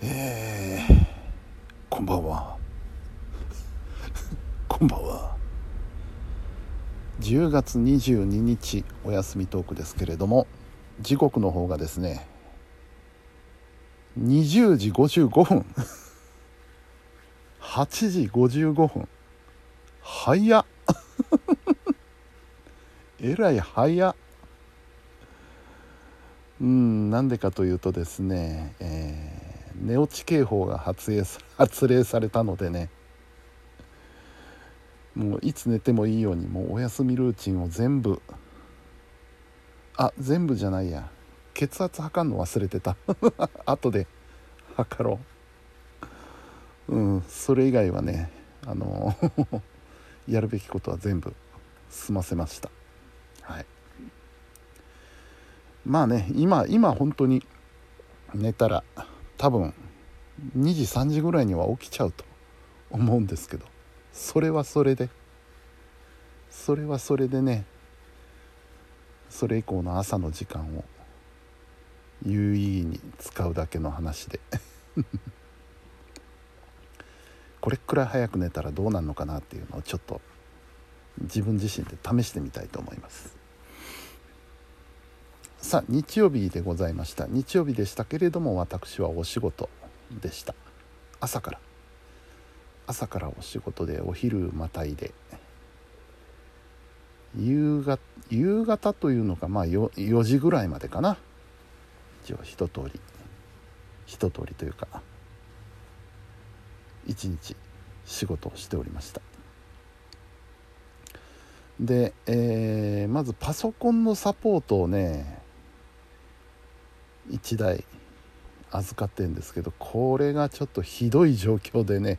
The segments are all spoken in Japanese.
えー、こんばんは。こんばんは。10月22日お休みトークですけれども時刻の方がですね20時55分。8時55分。早っ。えらい早っ。うんなんでかというとですね、えー、寝落ち警報が発令発令されたのでね。もういつ寝てもいいようにもうお休みルーチンを全部。あ全部じゃないや。血圧測るの忘れてた。後で測ろう。うんそれ以外はねあの やるべきことは全部済ませました。はい。まあね今今本当に寝たら多分2時3時ぐらいには起きちゃうと思うんですけどそれはそれで。それはそれでね。それ以降の朝の時間を有意義に使うだけの話で。これくらい早く寝たらどうなるのかなっていうのをちょっと自分自身で試してみたいと思います。さあ日曜日でございました。日曜日でしたけれども私はお仕事でした。朝から。朝からお仕事でお昼またいで。夕方夕方というのがまあ 4, 4時ぐらいまでかな。一応一通り。一通りというか一日仕事をしておりました。で、えー、まずパソコンのサポートをね1台預かってるんですけどこれがちょっとひどい状況でね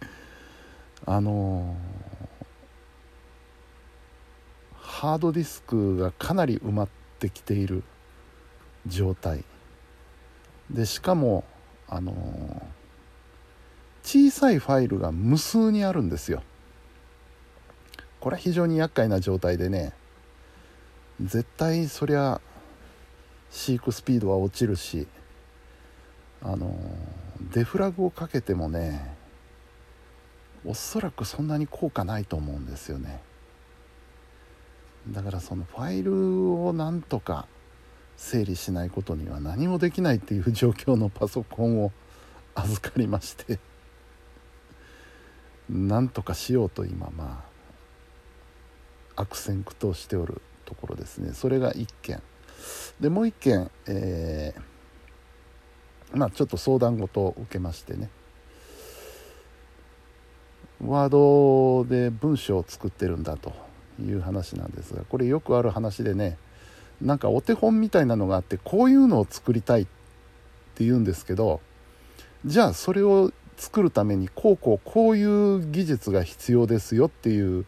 あのー、ハードディスクがかなり埋まってきている状態。でしかもあのー、小さいファイルが無数にあるんですよ。これは非常に厄介な状態でね絶対そりゃ飼育スピードは落ちるしあのデフラグをかけてもねおそらくそんなに効果ないと思うんですよね。だからそのファイルをなんとか整理しないことには何もできないっていう状況のパソコンを預かりまして なんとかしようと今まあ悪戦苦闘しておるところですね。それが1件。でもう一件、えー、まあ、ちょっと相談事を受けましてね。ワードで文章を作ってるんだという話なんですがこれよくある話でねなんかお手本みたいなのがあってこういうのを作りたいって言うんですけどじゃあそれを作るためにこうこうこういう技術が必要ですよっていう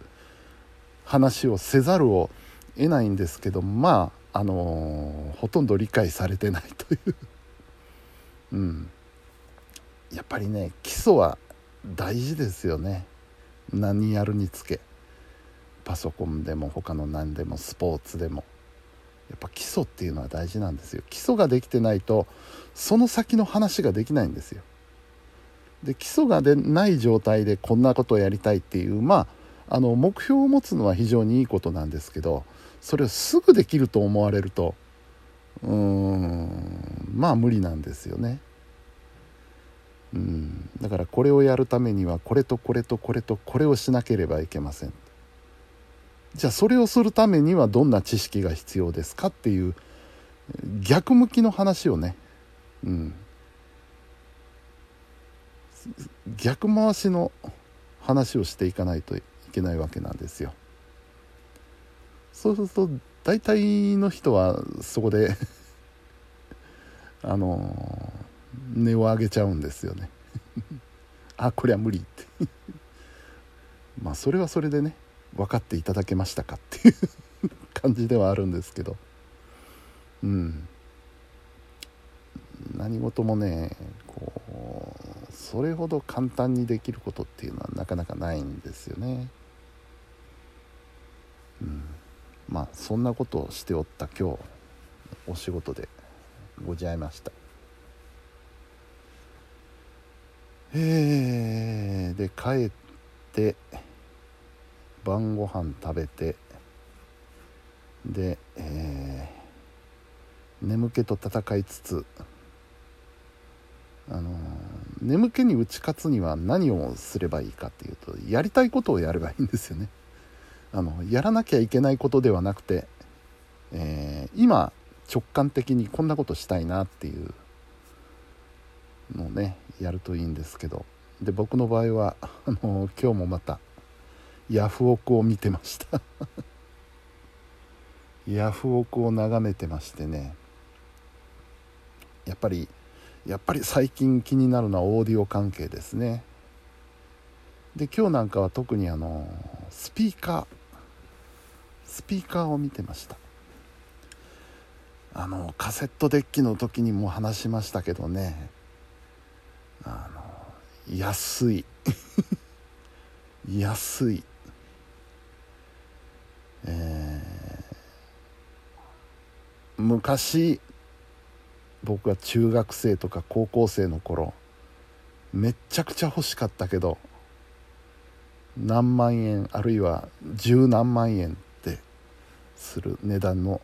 話をせざるを得ないんですけどまああのほとんど理解されてないという。うん。やっぱりね基礎は大事ですよね。何やるにつけ。パソコンでも他の何でもスポーツでも。やっぱ基礎っていうのは大事なんですよ。基礎ができてないとその先の話ができないんですよ。で基礎がでない状態でこんなことをやりたいっていうまああの目標を持つのは非常にいいことなんですけどそれをすぐできると思われるとうーんまあ無理なんですよね。うんだからこれをやるためにはこれとこれとこれとこれをしなければいけません。じゃあそれをするためにはどんな知識が必要ですかっていう逆向きの話をね、うん、逆回しの話をしていかないといけないわけなんですよ。そうすると大体の人はそこで あの値を上げちゃうんですよね。あこれは無理って。まあそれはそれでね分かっていただけましたかっていう感じではあるんですけど。うん。何事もねこうそれほど簡単にできることっていうのはなかなかないんですよね。うん。まあそんなことをしておった今日お仕事でございました。えー、で帰って晩ご飯食べてで、えー、眠気と戦いつつあの眠気に打ち勝つには何をすればいいかっていうとやりたいことをやればいいんですよね。あのやらなきゃいけないことではなくて、えー、今直感的にこんなことしたいなっていうのをねやるといいんですけど。で僕の場合はあの今日もまたヤフオクを見てました。ヤフオクを眺めてましてね。やっぱりやっぱり最近気になるのはオーディオ関係ですね。で今日なんかは特にあのスピーカー。スピーカーを見てました。あのカセットデッキの時にも話しましたけどね。あの安い。安い。えー、昔僕が中学生とか高校生の頃めっちゃくちゃ欲しかったけど何万円あるいは十何万円ってする値段の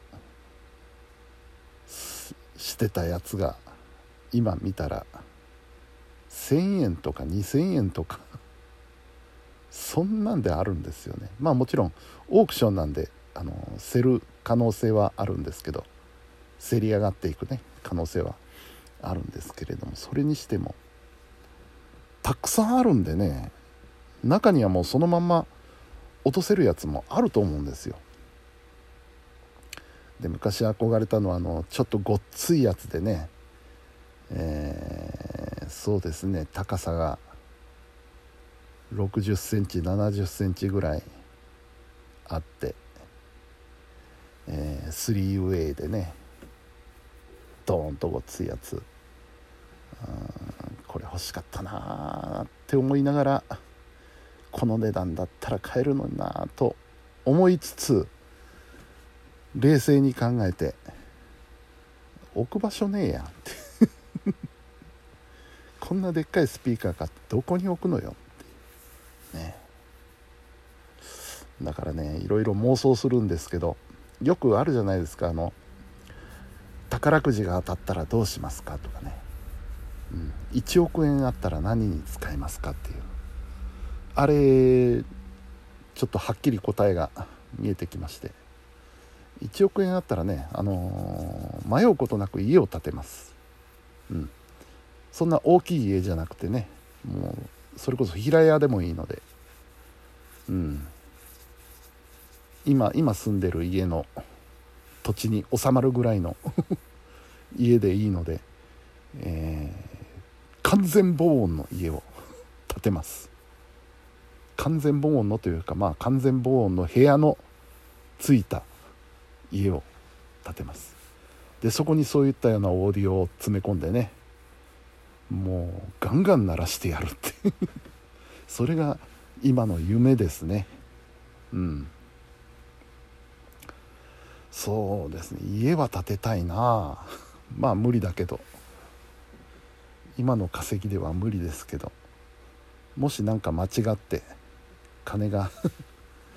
してたやつが今見たら1,000円とか2,000円とかそんなんであるんですよね。まあもちろんオークションなんであの競る可能性はあるんですけど競り上がっていくね可能性はあるんですけれどもそれにしてもたくさんあるんでね中にはもうそのまんま落とせるやつもあると思うんですよ。で昔憧れたのはあのちょっとごっついやつでね。えー、そうですね。高さが60センチ70センチぐらいあって、えー、3ウェイでね。ドーンとごっついやつ。これ欲しかったなって思いながらこの値段だったら買えるのになと思いつつ冷静に考えて置く場所ねえやって。こんなでっかいスピーカー買ってどこに置くのよって。ね。だからねいろいろ妄想するんですけどよくあるじゃないですかあの宝くじが当たったらどうしますかとかね、うん、1億円あったら何に使いますかっていう。あれちょっとはっきり答えが見えてきまして。1億円あったらね、あのー、迷うことなく家を建てます、うん、そんな大きい家じゃなくてねもうそれこそ平屋でもいいので、うん、今今住んでる家の土地に収まるぐらいの 家でいいので、えー、完全防音の家を建てます。完全防音のというかまあ完全防音の部屋のついた家を建てます。でそこにそういったようなオーディオを詰め込んでねもうガンガン鳴らしてやるって それが今の夢ですね。うん。そうですね。家は建てたいな。まあ無理だけど。今の稼ぎでは無理ですけど。もし何か間違って金が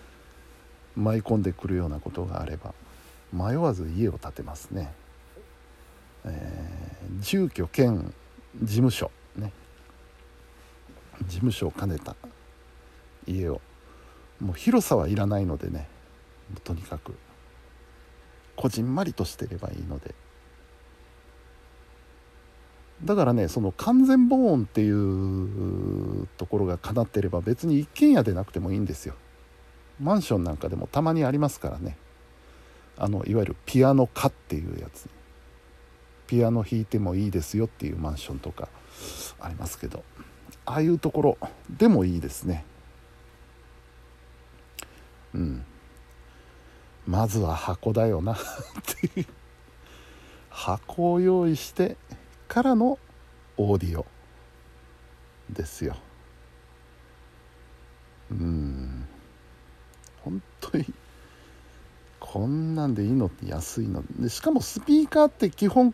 舞い込んでくるようなことがあれば迷わず家を建てますね、えー、住居兼事務所ね。事務所を兼ねた家をもう広さはいらないのでね。とにかくこじんまりとしてればいいので。だからねその完全防音っていうところが叶ってれば別に一軒家でなくてもいいんですよ。マンションなんかでもたまにありますからね。あのいわゆるピアノ科っていうやつ。ピアノ弾いてもいいですよっていうマンションとかありますけど。ああいうところでもいいですね。うん。まずは箱だよな。っていう。箱を用意してからのオーディオですよ。うん。本当にこんなんでいいのって安いの。でしかもスピーカーって基本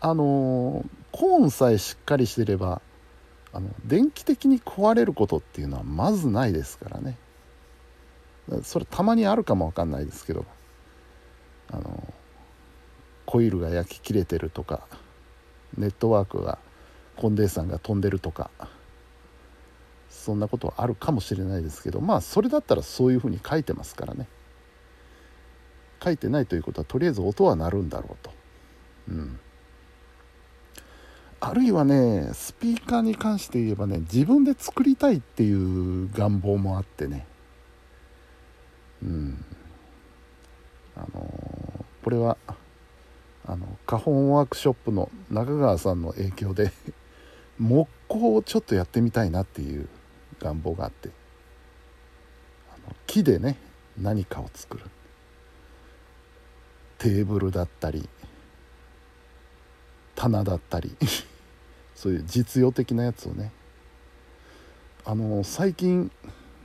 あのコーンさえしっかりしてればあの電気的に壊れることっていうのはまずないですからね。それたまにあるかもわかんないですけどあのコイルが焼き切れてるとかネットワークがコンデンサーが飛んでるとかそんなことはあるかもしれないですけどまあそれだったらそういうふうに書いてますからね。書いてないということはとりあえず音は鳴るんだろうと。うん。あるいはねスピーカーに関して言えばね自分で作りたいっていう願望もあってね。うん。あのー、これはあの花本ワークショップの中川さんの影響で 木工をちょっとやってみたいなっていう願望があって。あの木でね何かを作る。テーブルだったり棚だったり そういう実用的なやつをね。あの最近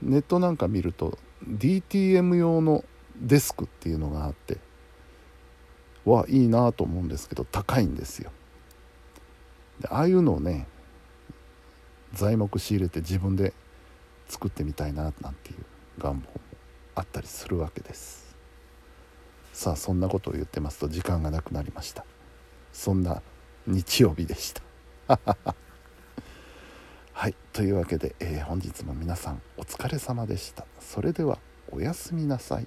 ネットなんか見ると DTM 用のデスクっていうのがあって。はいいなと思うんですけど高いんですよ。でああいうのをね材木仕入れて自分で作ってみたいななんていう願望もあったりするわけです。さあそんなことを言ってますと時間がなくなりました。そんな日曜日でした。はいというわけで、えー、本日も皆さんお疲れ様でした。それではおやすみなさい。